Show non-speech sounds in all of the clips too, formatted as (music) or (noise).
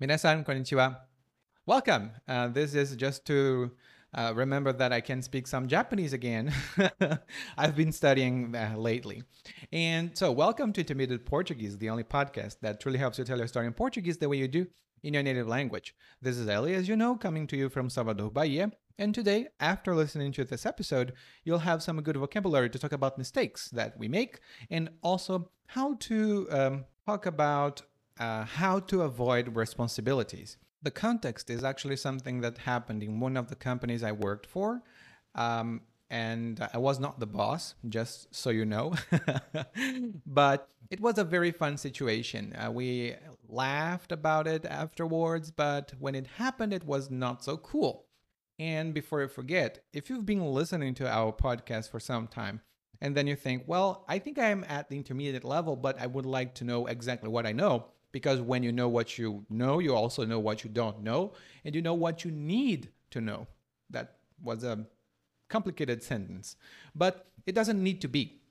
Minasan konnichiwa. Welcome. Uh, this is just to uh, remember that I can speak some Japanese again. (laughs) I've been studying uh, lately. And so, welcome to Intermediate Portuguese, the only podcast that truly helps you tell your story in Portuguese the way you do in your native language. This is Ellie, as you know, coming to you from Salvador, Bahia. And today, after listening to this episode, you'll have some good vocabulary to talk about mistakes that we make and also how to um, talk about uh, how to avoid responsibilities. The context is actually something that happened in one of the companies I worked for. Um, and I was not the boss, just so you know. (laughs) but it was a very fun situation. Uh, we laughed about it afterwards, but when it happened, it was not so cool. And before I forget, if you've been listening to our podcast for some time, and then you think, well, I think I'm at the intermediate level, but I would like to know exactly what I know because when you know what you know, you also know what you don't know, and you know what you need to know. That was a complicated sentence, but it doesn't need to be.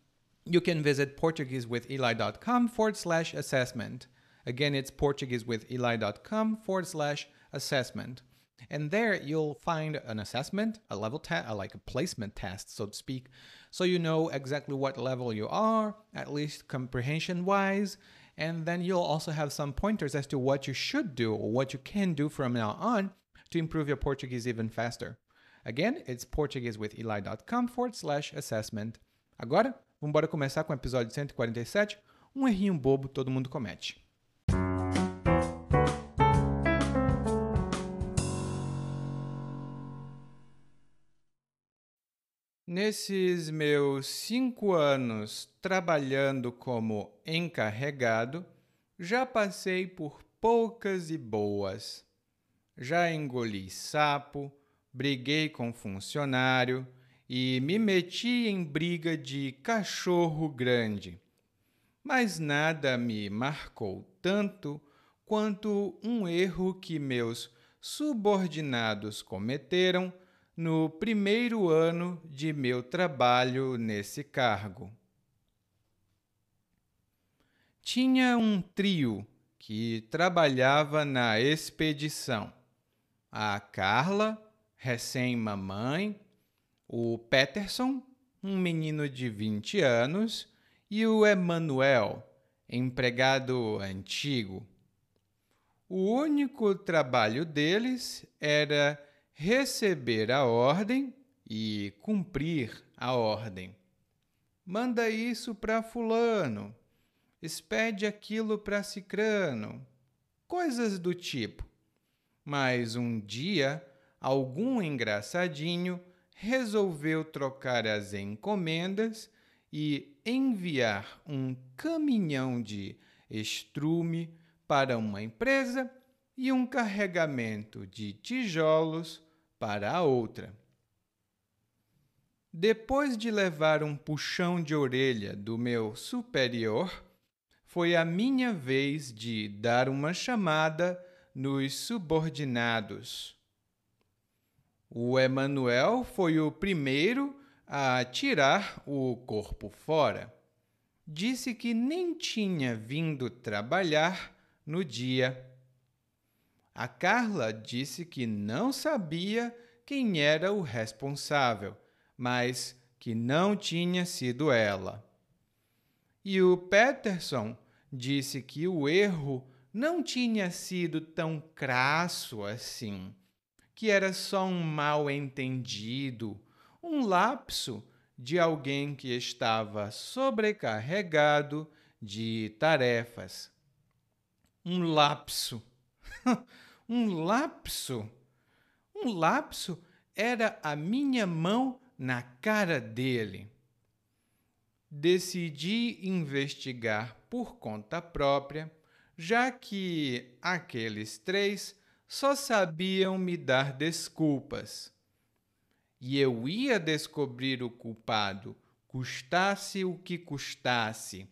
You can visit PortugueseWithEli.com forward slash assessment. Again, it's PortugueseWithEli.com forward slash assessment. And there you'll find an assessment, a level test, uh, like a placement test, so to speak, so you know exactly what level you are, at least comprehension wise, and then you'll also have some pointers as to what you should do or what you can do from now on to improve your Portuguese even faster. Again, it's portuguesewitheli.com forward slash assessment. Agora, vamos começar com o episódio 147, um errinho bobo todo mundo comete. Nesses meus cinco anos trabalhando como encarregado, já passei por poucas e boas. Já engoli sapo, briguei com funcionário e me meti em briga de cachorro grande. Mas nada me marcou tanto quanto um erro que meus subordinados cometeram no primeiro ano de meu trabalho nesse cargo. Tinha um trio que trabalhava na expedição: a Carla, recém-mamãe, o Peterson, um menino de 20 anos, e o Emanuel, empregado antigo. O único trabalho deles era receber a ordem e cumprir a ordem. Manda isso para Fulano, expede aquilo para Cicrano, coisas do tipo. Mas um dia, algum engraçadinho resolveu trocar as encomendas e enviar um caminhão de estrume para uma empresa e um carregamento de tijolos para a outra. Depois de levar um puxão de orelha do meu superior, foi a minha vez de dar uma chamada nos subordinados. O Emanuel foi o primeiro a tirar o corpo fora. Disse que nem tinha vindo trabalhar no dia a Carla disse que não sabia quem era o responsável, mas que não tinha sido ela. E o Peterson disse que o erro não tinha sido tão crasso assim, que era só um mal-entendido, um lapso de alguém que estava sobrecarregado de tarefas. Um lapso. (laughs) um lapso. Um lapso era a minha mão na cara dele. Decidi investigar por conta própria, já que aqueles três só sabiam me dar desculpas. E eu ia descobrir o culpado, custasse o que custasse,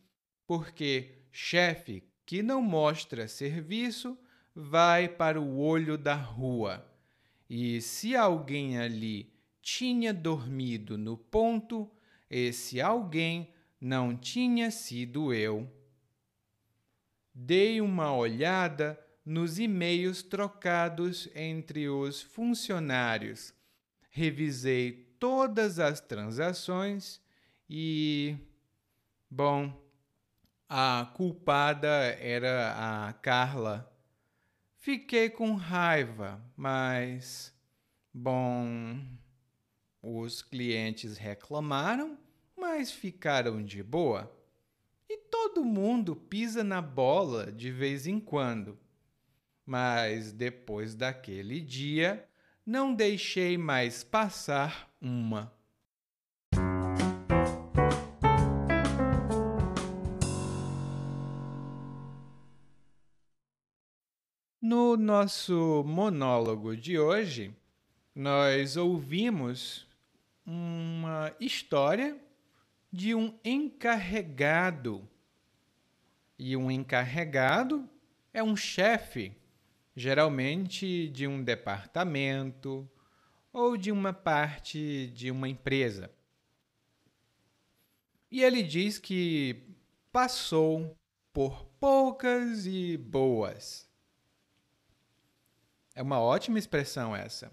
porque chefe que não mostra serviço vai para o olho da rua. E se alguém ali tinha dormido no ponto, esse alguém não tinha sido eu. Dei uma olhada nos e-mails trocados entre os funcionários. Revisei todas as transações e. Bom, a culpada era a Carla. Fiquei com raiva, mas. Bom. Os clientes reclamaram, mas ficaram de boa. E todo mundo pisa na bola de vez em quando. Mas depois daquele dia, não deixei mais passar uma. No nosso monólogo de hoje, nós ouvimos uma história de um encarregado. E um encarregado é um chefe, geralmente de um departamento ou de uma parte de uma empresa. E ele diz que passou por poucas e boas. É uma ótima expressão essa.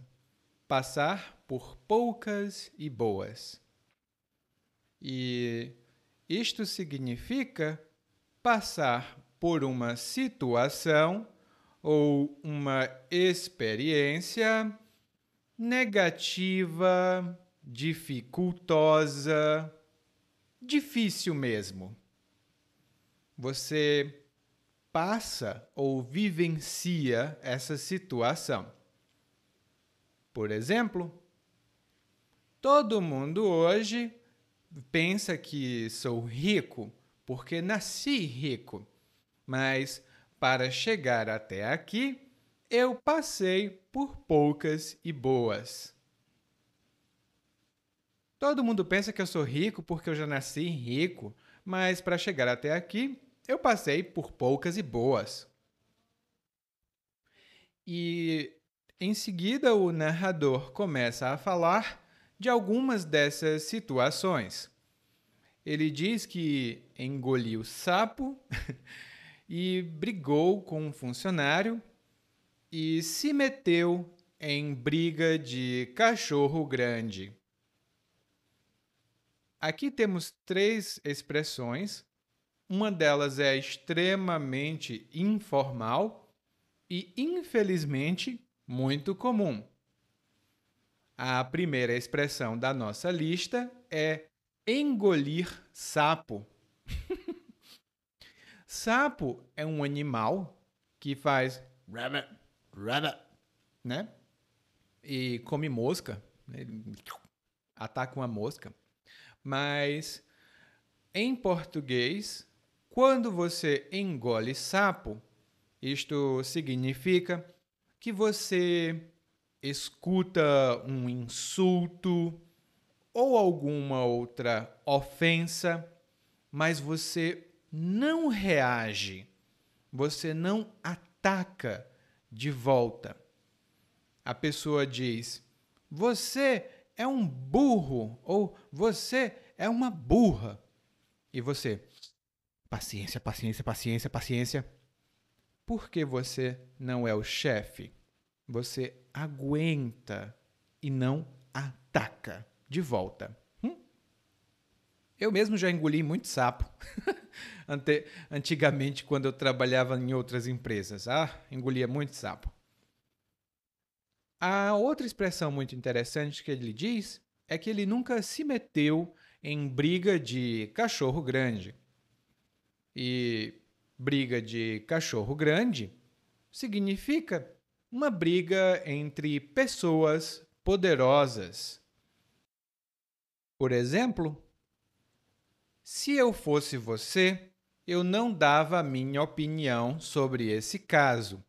Passar por poucas e boas. E isto significa passar por uma situação ou uma experiência negativa, dificultosa, difícil mesmo. Você passa ou vivencia essa situação. Por exemplo, todo mundo hoje pensa que sou rico porque nasci rico, mas para chegar até aqui, eu passei por poucas e boas. Todo mundo pensa que eu sou rico porque eu já nasci rico, mas para chegar até aqui, eu passei por poucas e boas. E em seguida o narrador começa a falar de algumas dessas situações. Ele diz que engoliu sapo (laughs) e brigou com um funcionário e se meteu em briga de cachorro grande. Aqui temos três expressões uma delas é extremamente informal e, infelizmente, muito comum. A primeira expressão da nossa lista é engolir sapo. (laughs) sapo é um animal que faz rabbit, rabbit, né? E come mosca, né? ataca uma mosca. Mas em português, quando você engole sapo, isto significa que você escuta um insulto ou alguma outra ofensa, mas você não reage, você não ataca de volta. A pessoa diz: Você é um burro ou você é uma burra. E você, Paciência, paciência, paciência, paciência. Porque você não é o chefe. Você aguenta e não ataca de volta. Hum? Eu mesmo já engoli muito sapo. (laughs) Antigamente, quando eu trabalhava em outras empresas. Ah, engolia muito sapo. A outra expressão muito interessante que ele diz é que ele nunca se meteu em briga de cachorro grande. E briga de cachorro grande significa uma briga entre pessoas poderosas. Por exemplo, se eu fosse você, eu não dava a minha opinião sobre esse caso.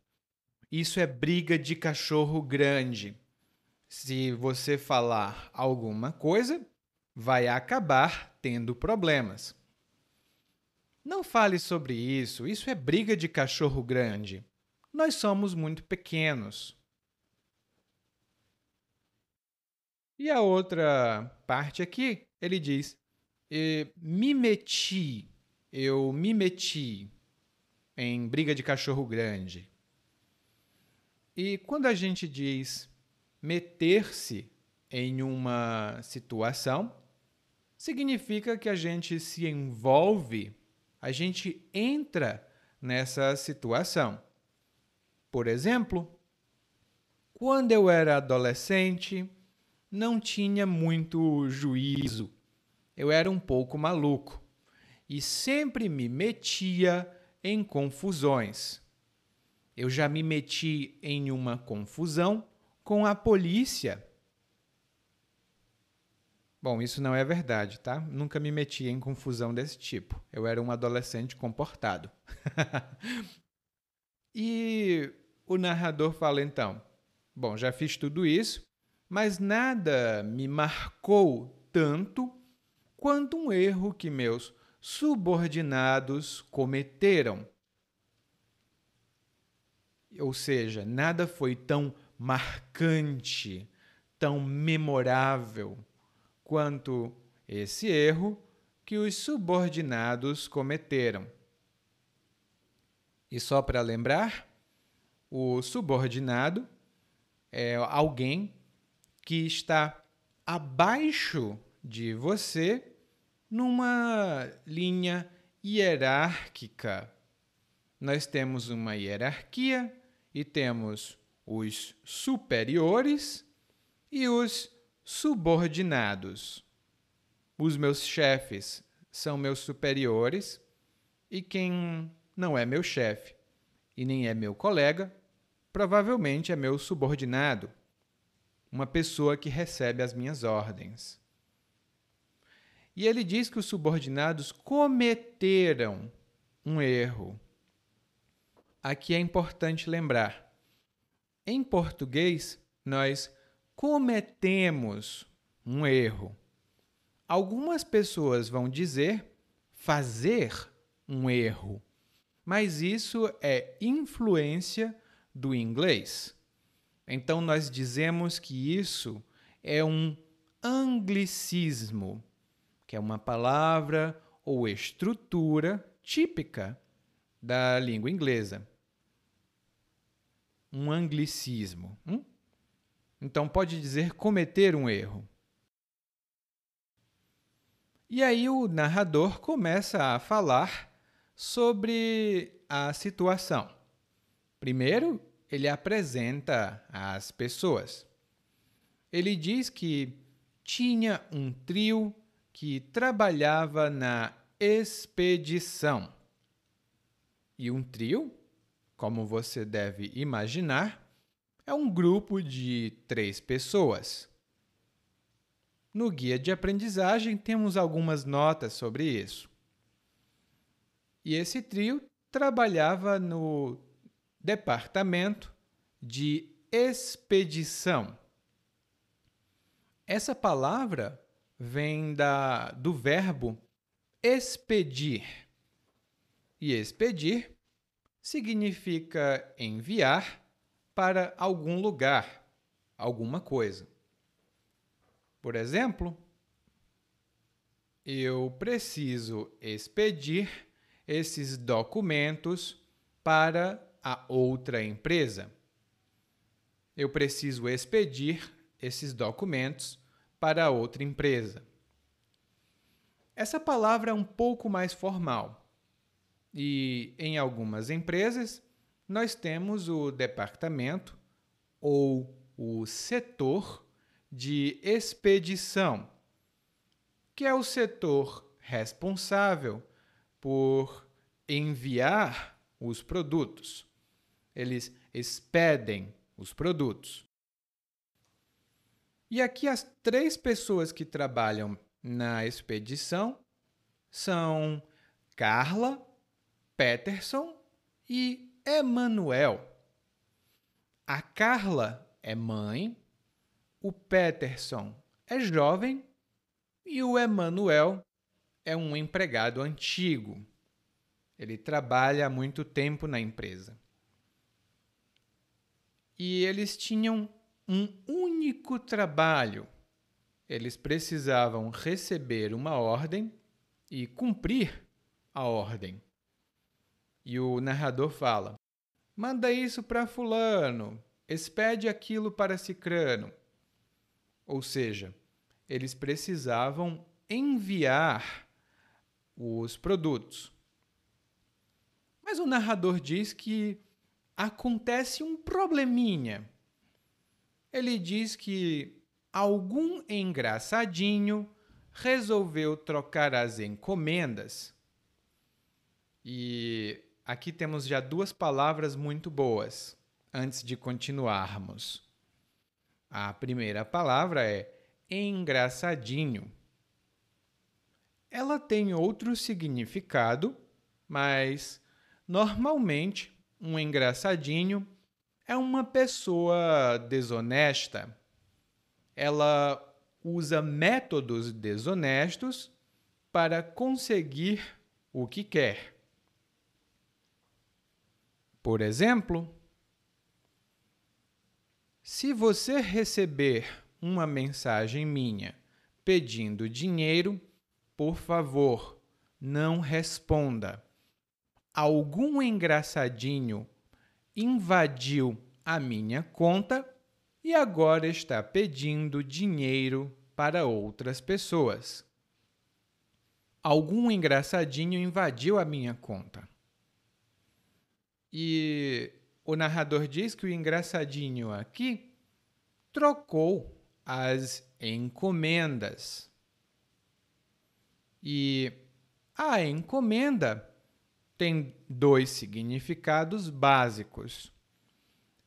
Isso é briga de cachorro grande. Se você falar alguma coisa, vai acabar tendo problemas. Não fale sobre isso, isso é briga de cachorro grande. Nós somos muito pequenos. E a outra parte aqui, ele diz: me meti, eu me meti em briga de cachorro grande. E quando a gente diz meter-se em uma situação, significa que a gente se envolve, a gente entra nessa situação. Por exemplo, quando eu era adolescente, não tinha muito juízo. Eu era um pouco maluco e sempre me metia em confusões. Eu já me meti em uma confusão com a polícia. Bom, isso não é verdade, tá? Nunca me meti em confusão desse tipo. Eu era um adolescente comportado. (laughs) e o narrador fala então: Bom, já fiz tudo isso, mas nada me marcou tanto quanto um erro que meus subordinados cometeram. Ou seja, nada foi tão marcante, tão memorável quanto esse erro que os subordinados cometeram. E só para lembrar, o subordinado é alguém que está abaixo de você numa linha hierárquica. Nós temos uma hierarquia e temos os superiores e os subordinados. Os meus chefes são meus superiores e quem não é meu chefe e nem é meu colega, provavelmente é meu subordinado, uma pessoa que recebe as minhas ordens. E ele diz que os subordinados cometeram um erro. Aqui é importante lembrar em português, nós cometemos um erro. Algumas pessoas vão dizer fazer um erro, mas isso é influência do inglês. Então, nós dizemos que isso é um anglicismo, que é uma palavra ou estrutura típica da língua inglesa um anglicismo. Hum? Então pode dizer cometer um erro. E aí o narrador começa a falar sobre a situação. Primeiro, ele apresenta as pessoas. Ele diz que tinha um trio que trabalhava na expedição. E um trio como você deve imaginar, é um grupo de três pessoas. No guia de aprendizagem temos algumas notas sobre isso. E esse trio trabalhava no departamento de expedição. Essa palavra vem da, do verbo expedir. E expedir significa enviar para algum lugar, alguma coisa. Por exemplo, eu preciso expedir esses documentos para a outra empresa. Eu preciso expedir esses documentos para a outra empresa. Essa palavra é um pouco mais formal e em algumas empresas, nós temos o departamento ou o setor de expedição, que é o setor responsável por enviar os produtos. Eles expedem os produtos. E aqui as três pessoas que trabalham na expedição são Carla, Peterson e Emanuel. A Carla é mãe, o Peterson é jovem e o Emanuel é um empregado antigo. Ele trabalha há muito tempo na empresa. E eles tinham um único trabalho. Eles precisavam receber uma ordem e cumprir a ordem. E o narrador fala: Manda isso para Fulano, expede aquilo para Cicrano. Ou seja, eles precisavam enviar os produtos. Mas o narrador diz que acontece um probleminha. Ele diz que algum engraçadinho resolveu trocar as encomendas. E aqui temos já duas palavras muito boas antes de continuarmos. A primeira palavra é engraçadinho. Ela tem outro significado, mas normalmente um engraçadinho é uma pessoa desonesta. Ela usa métodos desonestos para conseguir o que quer. Por exemplo, se você receber uma mensagem minha pedindo dinheiro, por favor, não responda. Algum engraçadinho invadiu a minha conta e agora está pedindo dinheiro para outras pessoas. Algum engraçadinho invadiu a minha conta. E o narrador diz que o engraçadinho aqui trocou as encomendas. E a encomenda tem dois significados básicos.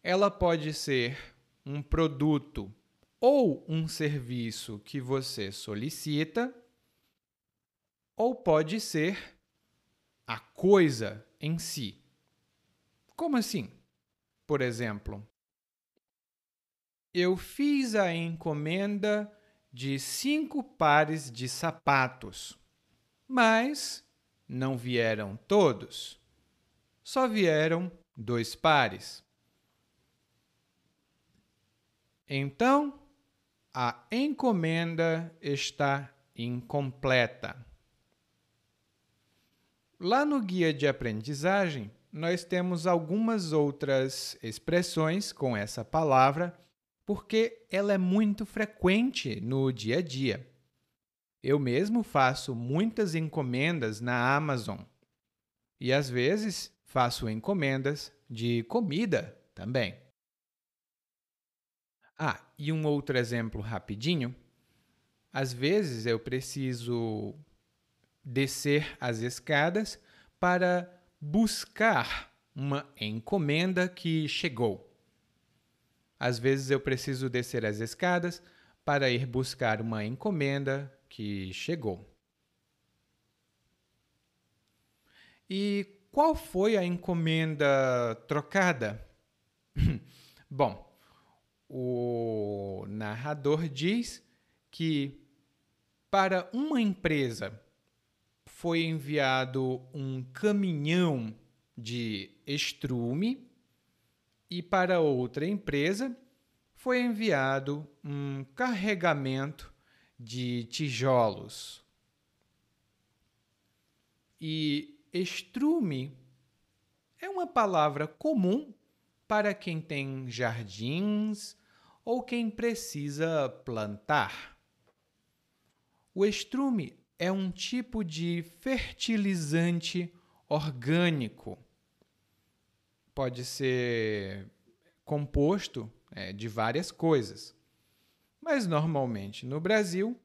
Ela pode ser um produto ou um serviço que você solicita, ou pode ser a coisa em si. Como assim? Por exemplo, eu fiz a encomenda de cinco pares de sapatos, mas não vieram todos. Só vieram dois pares. Então, a encomenda está incompleta. Lá no guia de aprendizagem, nós temos algumas outras expressões com essa palavra, porque ela é muito frequente no dia a dia. Eu mesmo faço muitas encomendas na Amazon e às vezes faço encomendas de comida também. Ah, e um outro exemplo rapidinho. Às vezes eu preciso descer as escadas para buscar uma encomenda que chegou. Às vezes eu preciso descer as escadas para ir buscar uma encomenda que chegou. E qual foi a encomenda trocada? (laughs) Bom, o narrador diz que para uma empresa foi enviado um caminhão de estrume e para outra empresa foi enviado um carregamento de tijolos. E estrume é uma palavra comum para quem tem jardins ou quem precisa plantar. O estrume é um tipo de fertilizante orgânico. Pode ser composto é, de várias coisas. Mas normalmente no Brasil,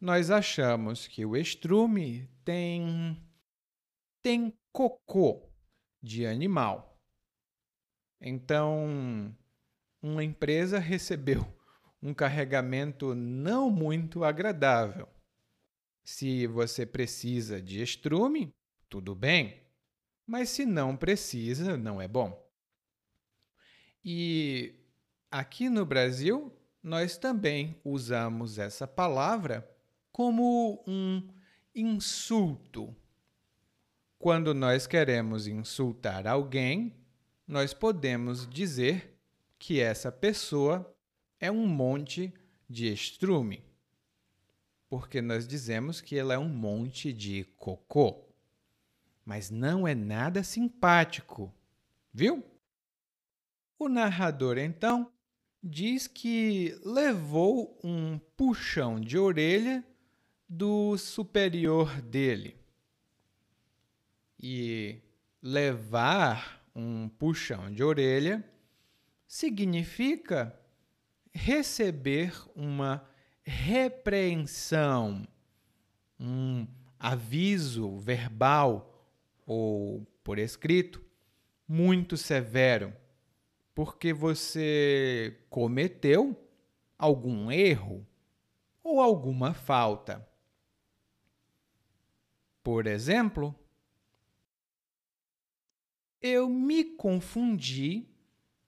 nós achamos que o estrume tem tem cocô de animal. Então, uma empresa recebeu um carregamento não muito agradável. Se você precisa de estrume, tudo bem, mas se não precisa, não é bom. E aqui no Brasil, nós também usamos essa palavra como um insulto. Quando nós queremos insultar alguém, nós podemos dizer que essa pessoa é um monte de estrume, porque nós dizemos que ela é um monte de cocô. Mas não é nada simpático, viu? O narrador, então, diz que levou um puxão de orelha do superior dele. E levar um puxão de orelha significa receber uma repreensão, um aviso verbal ou por escrito muito severo, porque você cometeu algum erro ou alguma falta. Por exemplo, eu me confundi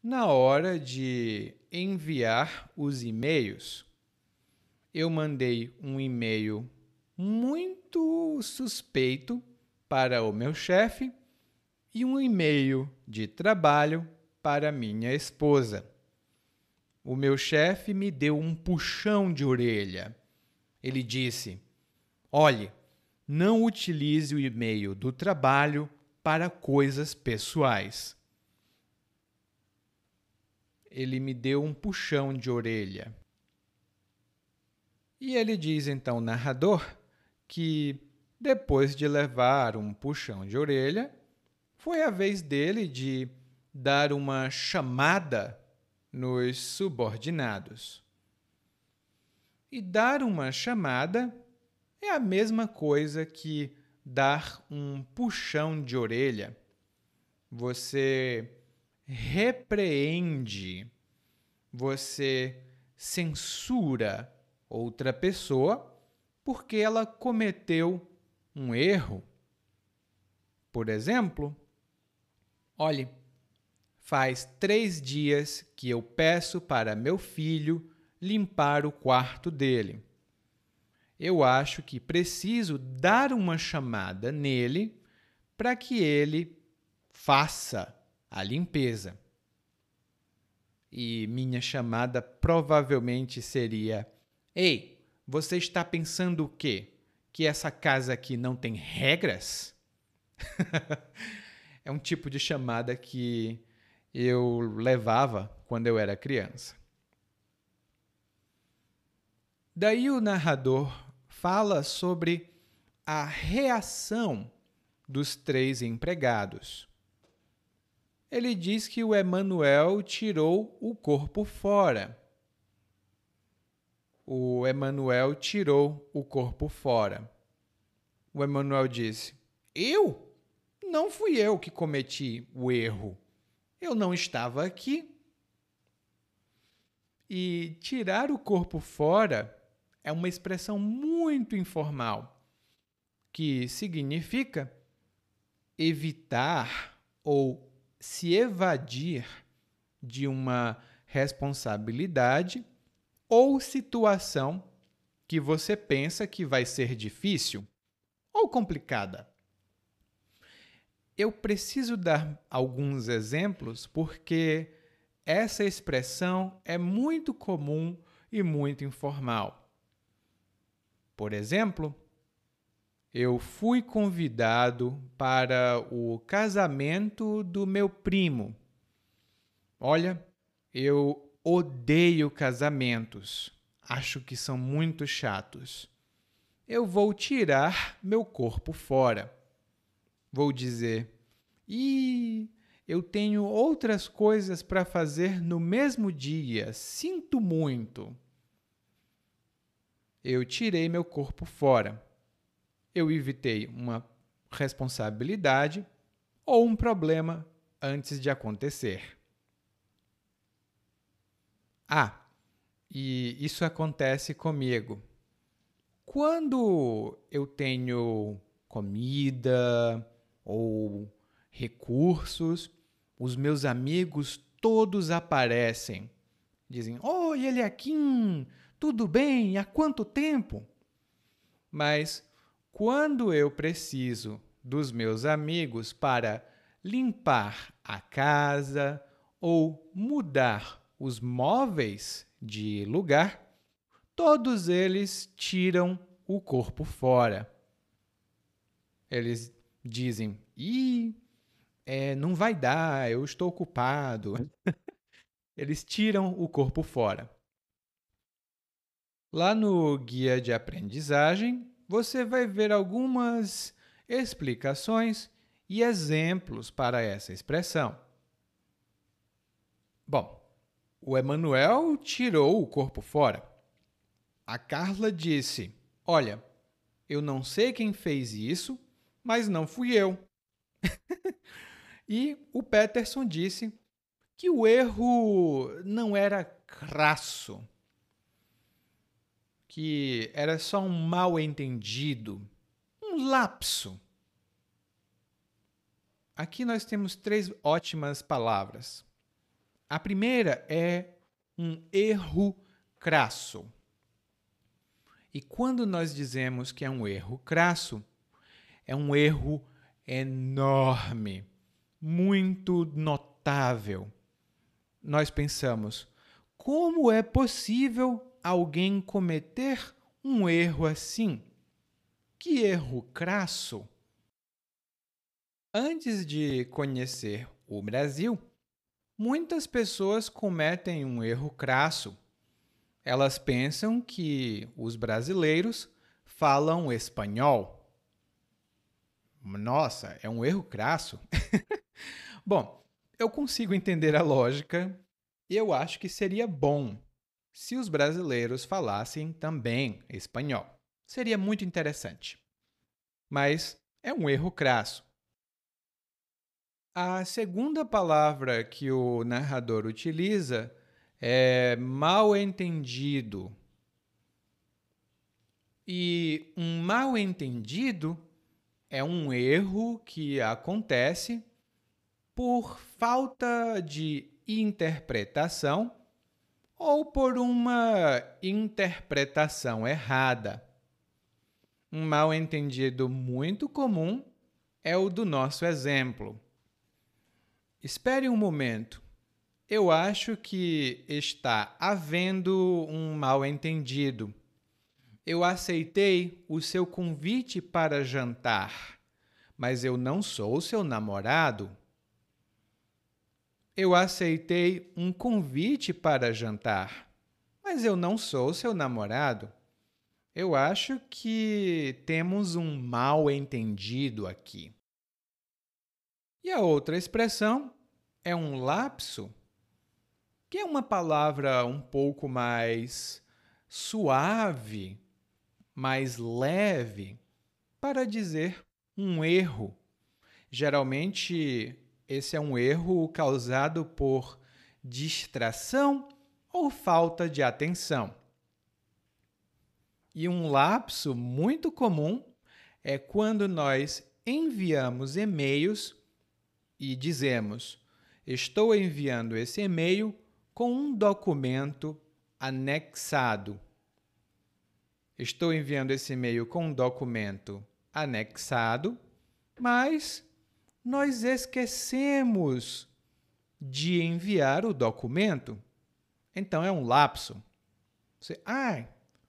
na hora de enviar os e-mails. Eu mandei um e-mail muito suspeito para o meu chefe e um e-mail de trabalho para minha esposa. O meu chefe me deu um puxão de orelha. Ele disse: Olhe, não utilize o e-mail do trabalho para coisas pessoais. Ele me deu um puxão de orelha. E ele diz então, narrador, que depois de levar um puxão de orelha, foi a vez dele de dar uma chamada nos subordinados. E dar uma chamada é a mesma coisa que dar um puxão de orelha. Você repreende, você censura outra pessoa porque ela cometeu um erro. Por exemplo, olhe, faz três dias que eu peço para meu filho limpar o quarto dele eu acho que preciso dar uma chamada nele para que ele faça a limpeza. E minha chamada provavelmente seria: Ei, você está pensando o quê? Que essa casa aqui não tem regras? (laughs) é um tipo de chamada que eu levava quando eu era criança. Daí o narrador fala sobre a reação dos três empregados. Ele diz que o Emanuel tirou o corpo fora. O Emanuel tirou o corpo fora. O Emanuel disse: Eu? Não fui eu que cometi o erro. Eu não estava aqui. E tirar o corpo fora é uma expressão muito informal que significa evitar ou se evadir de uma responsabilidade ou situação que você pensa que vai ser difícil ou complicada. Eu preciso dar alguns exemplos porque essa expressão é muito comum e muito informal. Por exemplo, eu fui convidado para o casamento do meu primo. Olha, eu odeio casamentos. Acho que são muito chatos. Eu vou tirar meu corpo fora. Vou dizer: "E eu tenho outras coisas para fazer no mesmo dia. Sinto muito." eu tirei meu corpo fora. Eu evitei uma responsabilidade ou um problema antes de acontecer. Ah, e isso acontece comigo. Quando eu tenho comida ou recursos, os meus amigos todos aparecem. Dizem: Oi, ele aqui, tudo bem? Há quanto tempo? Mas quando eu preciso dos meus amigos para limpar a casa ou mudar os móveis de lugar, todos eles tiram o corpo fora. Eles dizem: Ih, é, não vai dar, eu estou ocupado. (laughs) Eles tiram o corpo fora. Lá no guia de aprendizagem, você vai ver algumas explicações e exemplos para essa expressão. Bom, o Emanuel tirou o corpo fora. A Carla disse: Olha, eu não sei quem fez isso, mas não fui eu. (laughs) e o Peterson disse que o erro não era crasso, que era só um mal entendido, um lapso. Aqui nós temos três ótimas palavras. A primeira é um erro crasso. E quando nós dizemos que é um erro crasso, é um erro enorme, muito notável. Nós pensamos: como é possível alguém cometer um erro assim? Que erro crasso! Antes de conhecer o Brasil, muitas pessoas cometem um erro crasso. Elas pensam que os brasileiros falam espanhol. Nossa, é um erro crasso. (laughs) bom, eu consigo entender a lógica e eu acho que seria bom se os brasileiros falassem também espanhol. Seria muito interessante. Mas é um erro crasso. A segunda palavra que o narrador utiliza é mal entendido. E um mal entendido é um erro que acontece por falta de interpretação ou por uma interpretação errada. Um mal-entendido muito comum é o do nosso exemplo. Espere um momento. Eu acho que está havendo um mal-entendido eu aceitei o seu convite para jantar, mas eu não sou seu namorado. Eu aceitei um convite para jantar, mas eu não sou seu namorado. Eu acho que temos um mal entendido aqui. E a outra expressão é um lapso, que é uma palavra um pouco mais suave mais leve para dizer um erro. Geralmente, esse é um erro causado por distração ou falta de atenção. E um lapso muito comum é quando nós enviamos e-mails e dizemos: Estou enviando esse e-mail com um documento anexado. Estou enviando esse e-mail com um documento anexado, mas nós esquecemos de enviar o documento. Então é um lapso. Você, ah,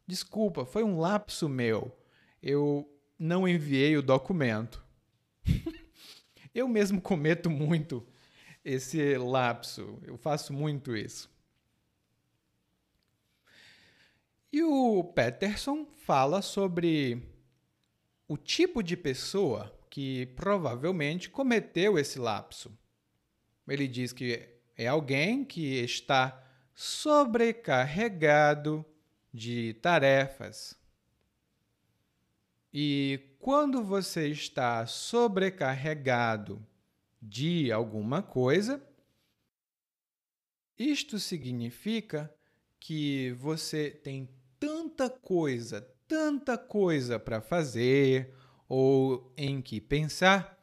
desculpa, foi um lapso meu. Eu não enviei o documento. Eu mesmo (laughs) cometo muito esse lapso. Eu faço muito isso. E o Peterson fala sobre o tipo de pessoa que provavelmente cometeu esse lapso. Ele diz que é alguém que está sobrecarregado de tarefas. E quando você está sobrecarregado de alguma coisa, isto significa que você tem tanta coisa, tanta coisa para fazer ou em que pensar,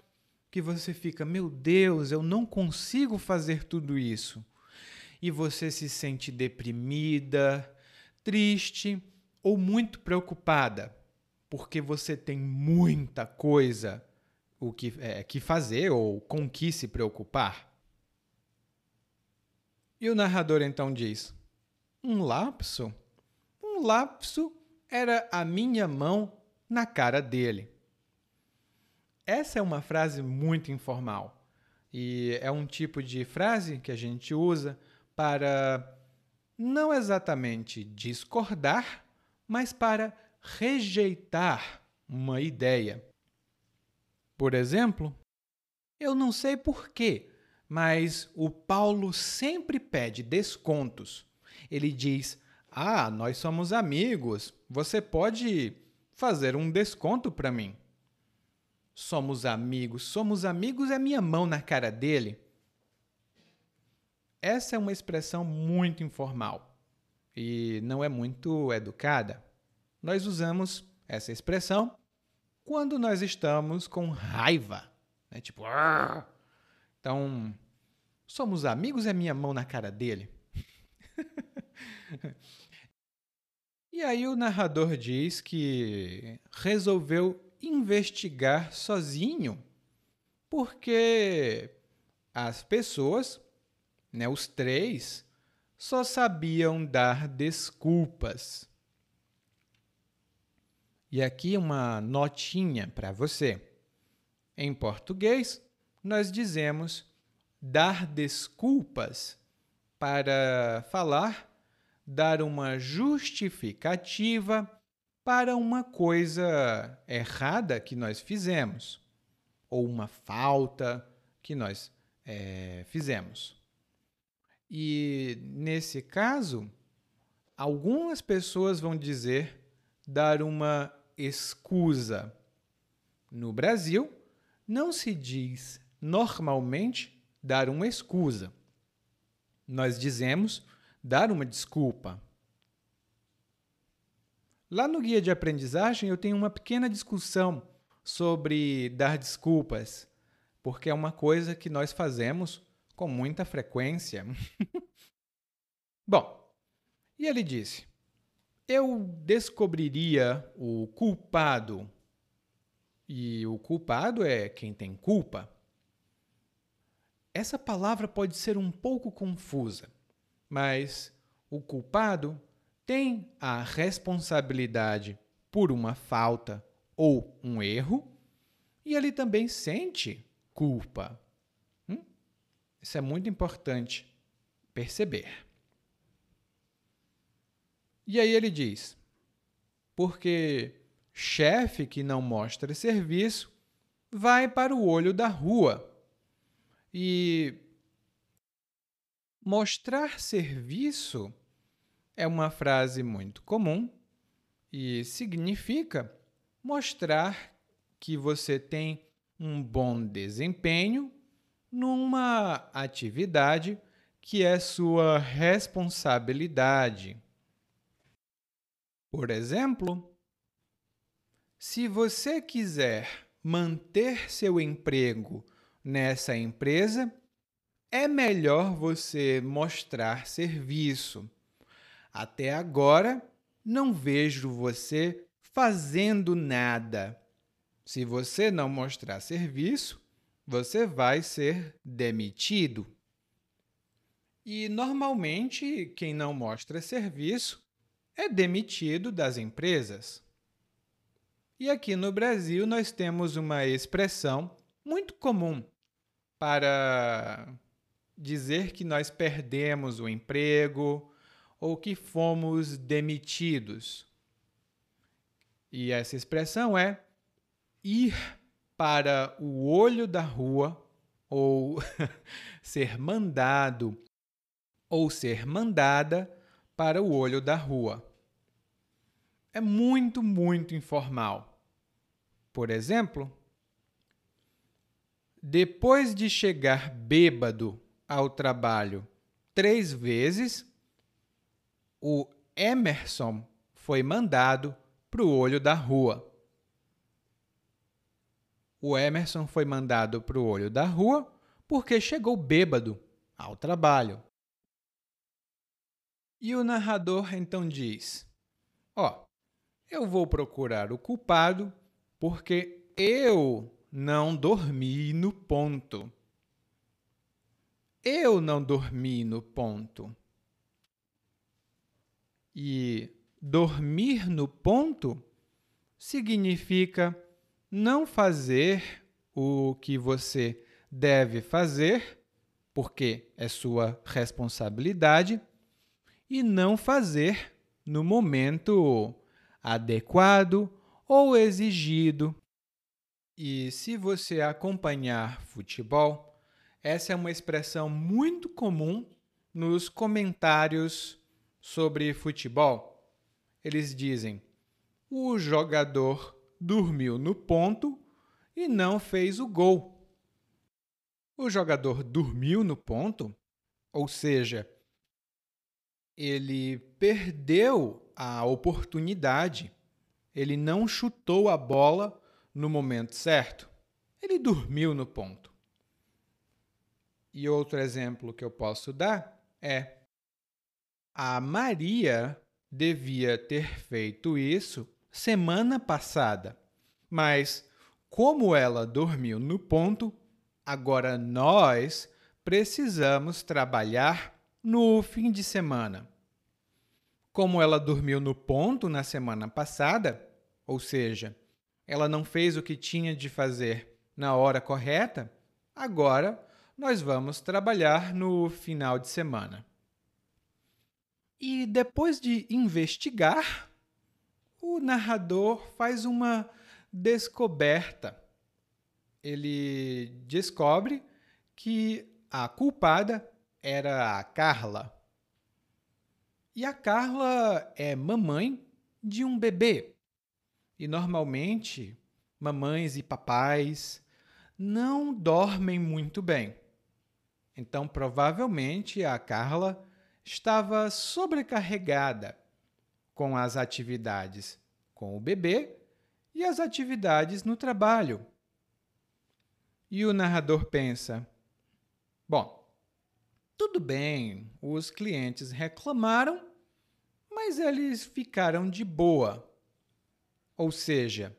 que você fica, meu Deus, eu não consigo fazer tudo isso. E você se sente deprimida, triste ou muito preocupada, porque você tem muita coisa o que, é, que fazer ou com que se preocupar. E o narrador então diz: Um lapso lapso era a minha mão na cara dele. Essa é uma frase muito informal e é um tipo de frase que a gente usa para não exatamente discordar, mas para rejeitar uma ideia. Por exemplo, eu não sei porquê, mas o Paulo sempre pede descontos. Ele diz: Ah, nós somos amigos, você pode fazer um desconto para mim. Somos amigos, somos amigos é minha mão na cara dele. Essa é uma expressão muito informal e não é muito educada. Nós usamos essa expressão quando nós estamos com raiva. Né? Tipo, Arr! então, somos amigos é minha mão na cara dele. (laughs) e aí o narrador diz que resolveu investigar sozinho, porque as pessoas, né, os três, só sabiam dar desculpas. E aqui uma notinha para você. Em português, nós dizemos dar desculpas para falar, dar uma justificativa para uma coisa errada que nós fizemos, ou uma falta que nós é, fizemos. E nesse caso, algumas pessoas vão dizer dar uma escusa. No Brasil, não se diz normalmente dar uma escusa. Nós dizemos dar uma desculpa. Lá no guia de aprendizagem eu tenho uma pequena discussão sobre dar desculpas, porque é uma coisa que nós fazemos com muita frequência. (laughs) Bom, e ele disse: Eu descobriria o culpado. E o culpado é quem tem culpa. Essa palavra pode ser um pouco confusa, mas o culpado tem a responsabilidade por uma falta ou um erro e ele também sente culpa. Hum? Isso é muito importante perceber. E aí ele diz: porque chefe que não mostra serviço vai para o olho da rua. E mostrar serviço é uma frase muito comum e significa mostrar que você tem um bom desempenho numa atividade que é sua responsabilidade. Por exemplo, se você quiser manter seu emprego nessa empresa, é melhor você mostrar serviço até agora, não vejo você fazendo nada. Se você não mostrar serviço, você vai ser demitido. E normalmente, quem não mostra serviço é demitido das empresas. E aqui no Brasil, nós temos uma expressão muito comum para dizer que nós perdemos o emprego ou que fomos demitidos. E essa expressão é ir para o olho da rua ou (laughs) ser mandado ou ser mandada para o olho da rua. É muito, muito informal. Por exemplo, depois de chegar bêbado ao trabalho três vezes, o Emerson foi mandado para o olho da rua. O Emerson foi mandado para o olho da rua porque chegou bêbado ao trabalho. E o narrador então diz: Ó, oh, eu vou procurar o culpado porque eu não dormi no ponto. Eu não dormi no ponto. E dormir no ponto significa não fazer o que você deve fazer porque é sua responsabilidade, e não fazer no momento adequado ou exigido. E se você acompanhar futebol, essa é uma expressão muito comum nos comentários sobre futebol. Eles dizem: o jogador dormiu no ponto e não fez o gol. O jogador dormiu no ponto, ou seja, ele perdeu a oportunidade, ele não chutou a bola no momento certo, ele dormiu no ponto. E outro exemplo que eu posso dar é: a Maria devia ter feito isso semana passada, mas como ela dormiu no ponto, agora nós precisamos trabalhar no fim de semana. Como ela dormiu no ponto na semana passada, ou seja, ela não fez o que tinha de fazer na hora correta, agora nós vamos trabalhar no final de semana. E depois de investigar, o narrador faz uma descoberta. Ele descobre que a culpada era a Carla. E a Carla é mamãe de um bebê. E normalmente, mamães e papais não dormem muito bem. Então, provavelmente, a Carla estava sobrecarregada com as atividades com o bebê e as atividades no trabalho. E o narrador pensa: bom, tudo bem, os clientes reclamaram, mas eles ficaram de boa. Ou seja,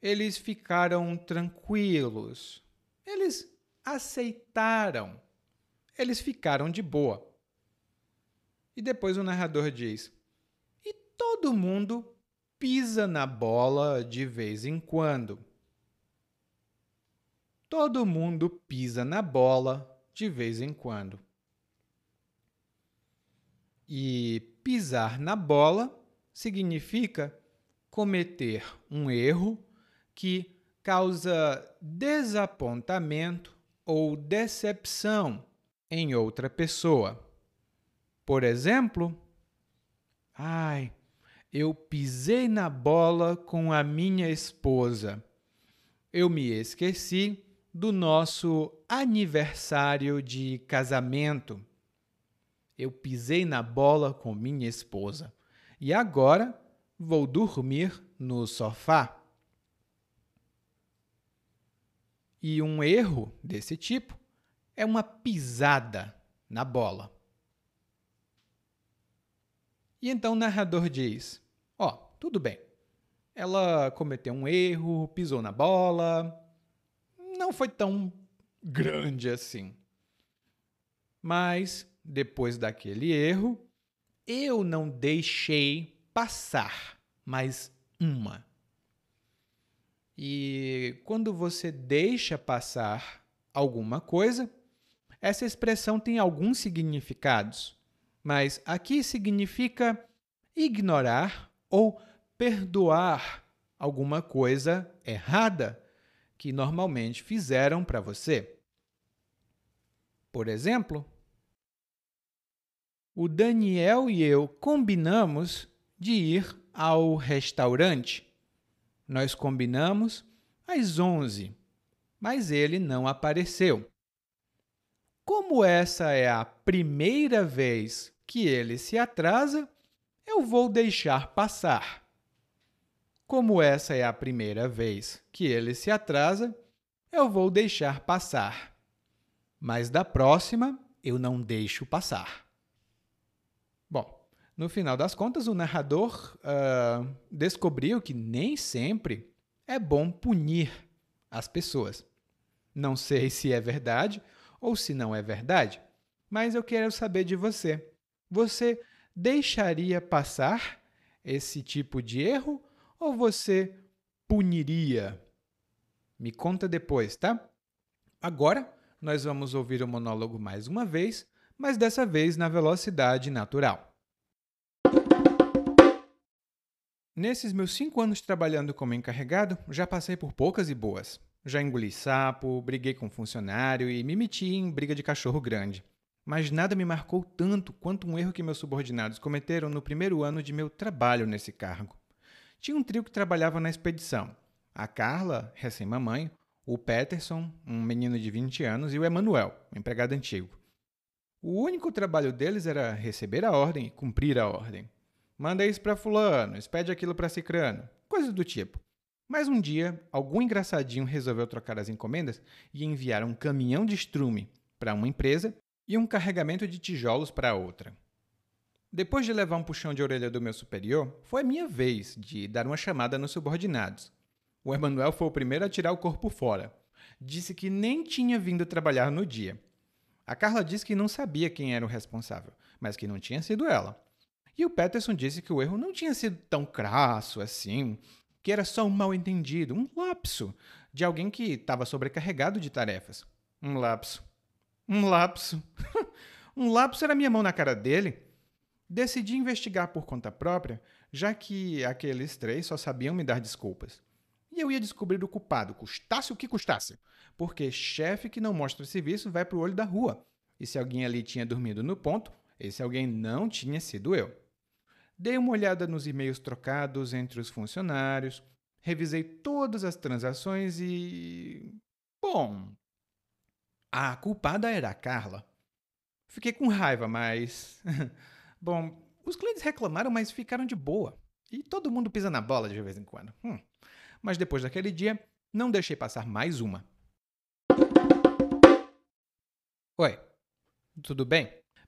eles ficaram tranquilos, eles aceitaram, eles ficaram de boa. E depois o narrador diz: e todo mundo pisa na bola de vez em quando. Todo mundo pisa na bola de vez em quando. E pisar na bola significa cometer um erro que causa desapontamento ou decepção em outra pessoa. Por exemplo, ai, eu pisei na bola com a minha esposa. Eu me esqueci do nosso aniversário de casamento. Eu pisei na bola com minha esposa e agora vou dormir no sofá. E um erro desse tipo é uma pisada na bola. E então o narrador diz: Ó, oh, tudo bem. Ela cometeu um erro, pisou na bola. Não foi tão grande assim. Mas, depois daquele erro, eu não deixei passar mais uma. E quando você deixa passar alguma coisa, essa expressão tem alguns significados mas aqui significa ignorar ou perdoar alguma coisa errada que normalmente fizeram para você. Por exemplo, o Daniel e eu combinamos de ir ao restaurante. Nós combinamos às 11, mas ele não apareceu. Como essa é a primeira vez que ele se atrasa, eu vou deixar passar. Como essa é a primeira vez que ele se atrasa, eu vou deixar passar. Mas da próxima, eu não deixo passar. No final das contas, o narrador uh, descobriu que nem sempre é bom punir as pessoas. Não sei se é verdade ou se não é verdade, mas eu quero saber de você. Você deixaria passar esse tipo de erro ou você puniria? Me conta depois, tá? Agora, nós vamos ouvir o monólogo mais uma vez, mas dessa vez na velocidade natural. Nesses meus cinco anos trabalhando como encarregado, já passei por poucas e boas. Já engoli sapo, briguei com funcionário e me meti em briga de cachorro grande. Mas nada me marcou tanto quanto um erro que meus subordinados cometeram no primeiro ano de meu trabalho nesse cargo. Tinha um trio que trabalhava na expedição. A Carla, recém-mamãe, o Peterson, um menino de 20 anos, e o Emanuel, um empregado antigo. O único trabalho deles era receber a ordem e cumprir a ordem. Manda isso para fulano, expede aquilo para cicrano, coisas do tipo. Mas um dia, algum engraçadinho resolveu trocar as encomendas e enviar um caminhão de estrume para uma empresa e um carregamento de tijolos para outra. Depois de levar um puxão de orelha do meu superior, foi a minha vez de dar uma chamada nos subordinados. O Emanuel foi o primeiro a tirar o corpo fora. Disse que nem tinha vindo trabalhar no dia. A Carla disse que não sabia quem era o responsável, mas que não tinha sido ela. E o Peterson disse que o erro não tinha sido tão crasso assim, que era só um mal-entendido, um lapso de alguém que estava sobrecarregado de tarefas. Um lapso. Um lapso. (laughs) um lapso era minha mão na cara dele. Decidi investigar por conta própria, já que aqueles três só sabiam me dar desculpas e eu ia descobrir o culpado, custasse o que custasse. Porque chefe que não mostra serviço vai para o olho da rua. E se alguém ali tinha dormido no ponto, esse alguém não tinha sido eu. Dei uma olhada nos e-mails trocados entre os funcionários, revisei todas as transações e. Bom. A culpada era a Carla. Fiquei com raiva, mas. (laughs) Bom, os clientes reclamaram, mas ficaram de boa. E todo mundo pisa na bola de vez em quando. Hum mas depois daquele dia, não deixei passar mais uma. Oi, tudo bem?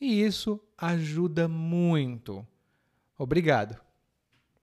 e isso ajuda muito. Obrigado.